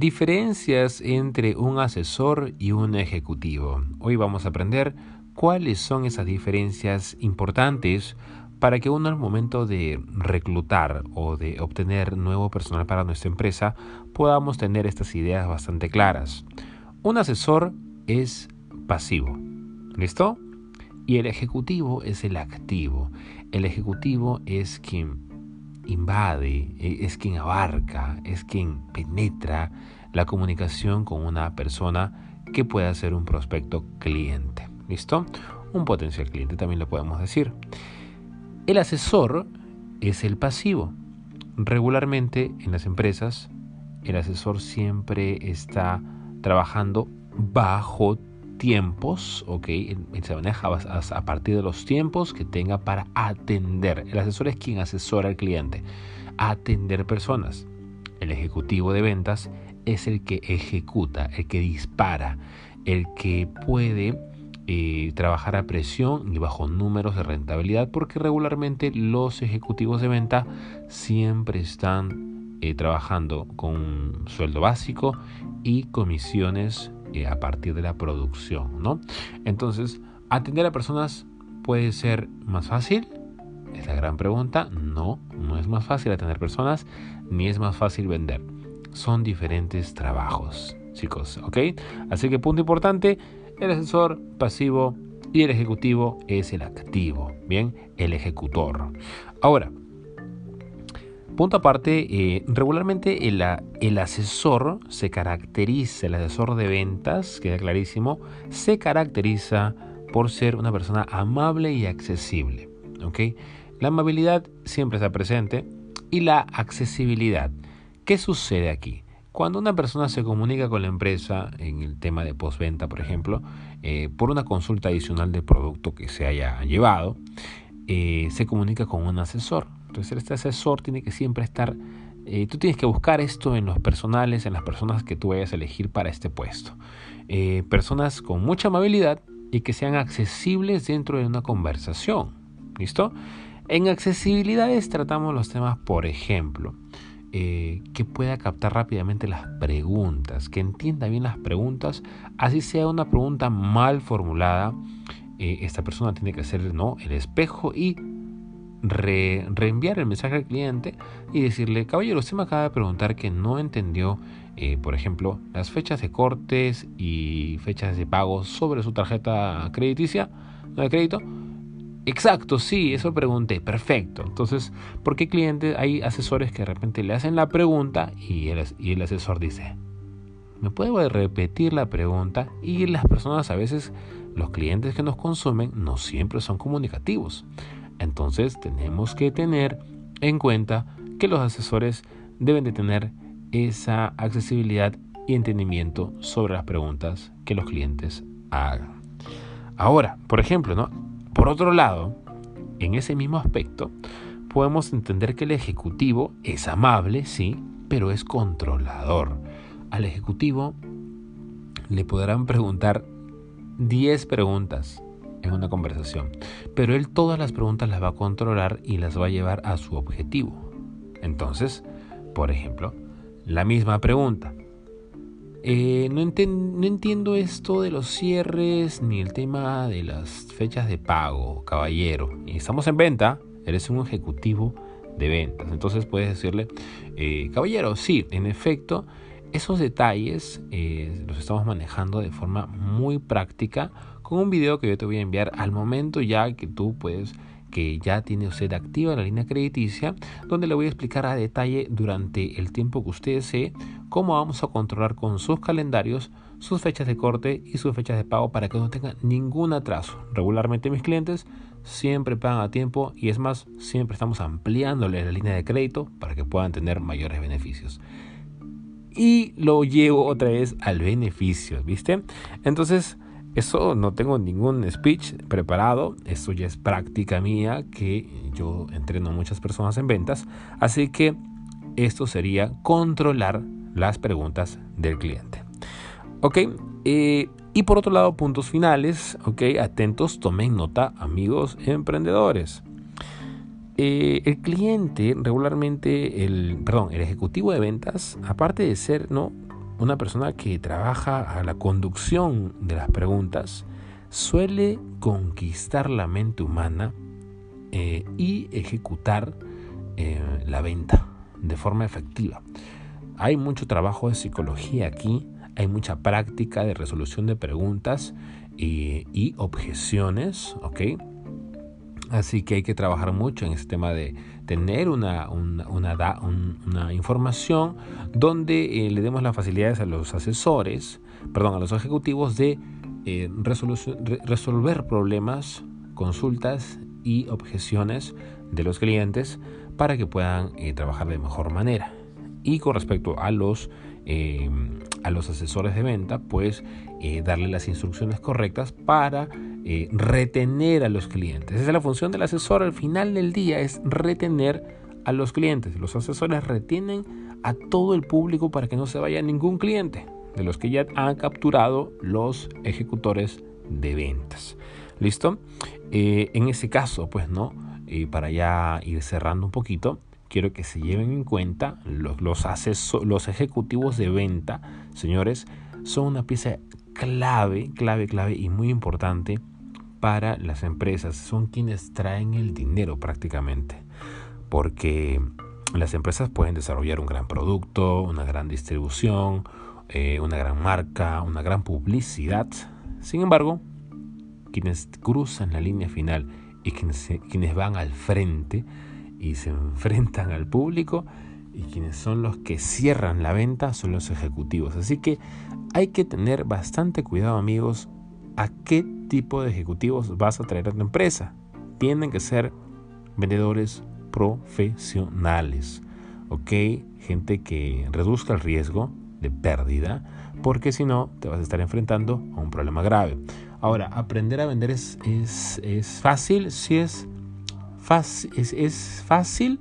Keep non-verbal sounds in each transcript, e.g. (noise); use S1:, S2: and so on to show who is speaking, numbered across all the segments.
S1: Diferencias entre un asesor y un ejecutivo. Hoy vamos a aprender cuáles son esas diferencias importantes para que uno al momento de reclutar o de obtener nuevo personal para nuestra empresa podamos tener estas ideas bastante claras. Un asesor es pasivo. ¿Listo? Y el ejecutivo es el activo. El ejecutivo es quien invade, e, es quien abarca, es quien penetra la comunicación con una persona que pueda ser un prospecto cliente. ¿Listo? Un potencial cliente también lo podemos decir. El asesor es el pasivo. Regularmente en las empresas el asesor siempre está trabajando bajo tiempos, ¿ok? Se maneja a partir de los tiempos que tenga para atender. El asesor es quien asesora al cliente. Atender personas. El ejecutivo de ventas es el que ejecuta, el que dispara, el que puede eh, trabajar a presión y bajo números de rentabilidad porque regularmente los ejecutivos de venta siempre están eh, trabajando con sueldo básico y comisiones eh, a partir de la producción, ¿no? Entonces, atender a personas puede ser más fácil. Es la gran pregunta. No, no es más fácil atender personas ni es más fácil vender. Son diferentes trabajos, chicos, ¿ok? Así que punto importante, el asesor pasivo y el ejecutivo es el activo, ¿bien? El ejecutor. Ahora, Punto aparte, eh, regularmente el, asesor se caracteriza, el asesor de ventas, queda clarísimo, se caracteriza por ser una persona amable y accesible. ¿okay? La amabilidad siempre está presente y la accesibilidad. ¿Qué sucede aquí? Cuando una persona se comunica con la empresa en el tema de postventa, por ejemplo, eh, por una consulta adicional del producto que se haya llevado, eh, se comunica con un asesor. Entonces este asesor tiene que siempre estar, eh, tú tienes que buscar esto en los personales, en las personas que tú vayas a elegir para este puesto. Eh, personas con mucha amabilidad y que sean accesibles dentro de una conversación. ¿Listo? En accesibilidades tratamos los temas, por ejemplo, eh, que pueda captar rápidamente las preguntas, que entienda bien las preguntas, así sea una pregunta mal formulada, esta persona tiene que hacer ¿no? el espejo y reenviar el mensaje al cliente y decirle, caballero, usted me acaba de preguntar que no entendió, eh, por ejemplo, las fechas de cortes y fechas de pago sobre su tarjeta crediticia, de crédito. Exacto, sí, eso pregunté, perfecto. Entonces, ¿por qué clientes, hay asesores que de repente le hacen la pregunta y el, y el asesor dice, ¿me puede repetir la pregunta? Y las personas a veces, los clientes que nos consumen, no siempre son comunicativos. Entonces tenemos que tener en cuenta que los asesores deben de tener esa accesibilidad y entendimiento sobre las preguntas que los clientes hagan. Ahora, por ejemplo, ¿no? por otro lado, en ese mismo aspecto, podemos entender que el ejecutivo es amable, sí, pero es controlador. Al ejecutivo le podrán preguntar 10 preguntas en una conversación, pero él todas las preguntas las va a controlar y las va a llevar a su objetivo. Entonces, por ejemplo, la misma pregunta. Eh, no, no, entiendo esto de los cierres ni el tema de las fechas de pago, caballero. Estamos en venta, eres un ejecutivo de ventas. Entonces puedes decirle, eh, caballero, sí, en efecto, esos detalles eh, los estamos manejando de forma muy práctica con un video que yo te voy a enviar al momento ya que tú puedes que ya tiene usted activa la línea crediticia, donde le voy a explicar a detalle durante el tiempo que usted desee cómo vamos a controlar con sus calendarios sus fechas de corte y sus fechas de pago para que no tenga ningún atraso. Regularmente mis clientes siempre pagan a tiempo y es más, siempre estamos ampliándole la línea de crédito para que puedan tener mayores beneficios. Y lo llevo otra vez al beneficio, ¿viste? Entonces, eso no tengo ningún speech preparado, esto ya es práctica mía que yo entreno a muchas personas en ventas, así que esto sería controlar las preguntas del cliente. Ok, eh, y por otro lado, puntos finales, ok, atentos, tomen nota amigos emprendedores. Eh, el cliente regularmente, el, perdón, el ejecutivo de ventas, aparte de ser, ¿no? una persona que trabaja a la conducción de las preguntas suele conquistar la mente humana eh, y ejecutar eh, la venta de forma efectiva. Hay mucho trabajo de psicología aquí, hay mucha práctica de resolución de preguntas y, objeciones. Así que hay que trabajar mucho en este tema de tener una, una, información donde eh, le demos las facilidades a los asesores, perdón, a los ejecutivos de eh, resolver problemas, consultas y objeciones de los clientes para que puedan eh, trabajar de mejor manera. Y con respecto a los, eh, a los asesores de venta, pues eh, darle las instrucciones correctas para retener a los clientes. Esa es la función del asesor al final del día, es retener a los clientes. Los asesores retienen a todo el público para que no se vaya ningún cliente de los que ya han capturado los ejecutores de ventas. ¿Listo? en ese caso, pues no, para ya ir cerrando un poquito, quiero que se lleven en cuenta los, los, los ejecutivos de venta, señores, son una pieza clave, clave, clave y muy importante para las empresas. Son quienes traen el dinero prácticamente. Porque las empresas pueden desarrollar un gran producto, una gran distribución, eh, una gran marca, una gran publicidad. Sin embargo, quienes cruzan la línea final y quienes, van al frente y se enfrentan al público y quienes son los que cierran la venta son los ejecutivos. Así que hay que tener bastante cuidado amigos a qué tipo de ejecutivos vas a traer a tu empresa. Tienen que ser vendedores profesionales, ¿ok? Gente que reduzca el riesgo de pérdida, porque si no te vas a estar enfrentando a un problema grave. Ahora, aprender a vender es, es, fácil, si es, fácil, es, fácil,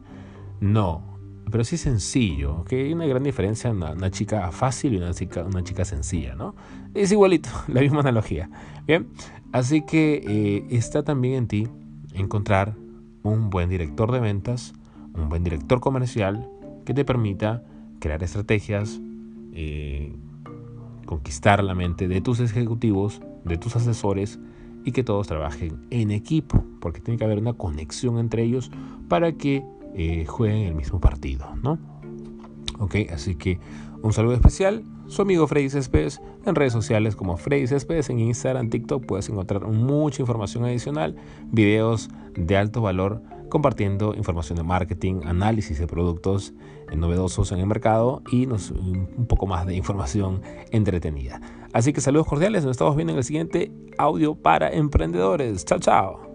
S1: no, pero sí sencillo, que hay una gran diferencia entre una, chica fácil y una chica, una chica sencilla, ¿no? Es igualito, (laughs) la misma analogía. Bien, así que eh, está también en ti encontrar un buen director de ventas, un buen director comercial que te permita crear estrategias, eh, conquistar la mente de tus ejecutivos, de tus asesores y que todos trabajen en equipo, porque tiene que haber una conexión entre ellos para que eh, jueguen el mismo partido, ¿no? Ok, así que un saludo especial, su amigo Freddy Céspedes en redes sociales como Freddy Céspedes, en Instagram, TikTok puedes encontrar mucha información adicional, videos de alto valor compartiendo información de marketing, análisis de productos novedosos en el mercado y un poco más de información entretenida. Así que saludos cordiales, nos estamos viendo en el siguiente audio para emprendedores. Chao, chao.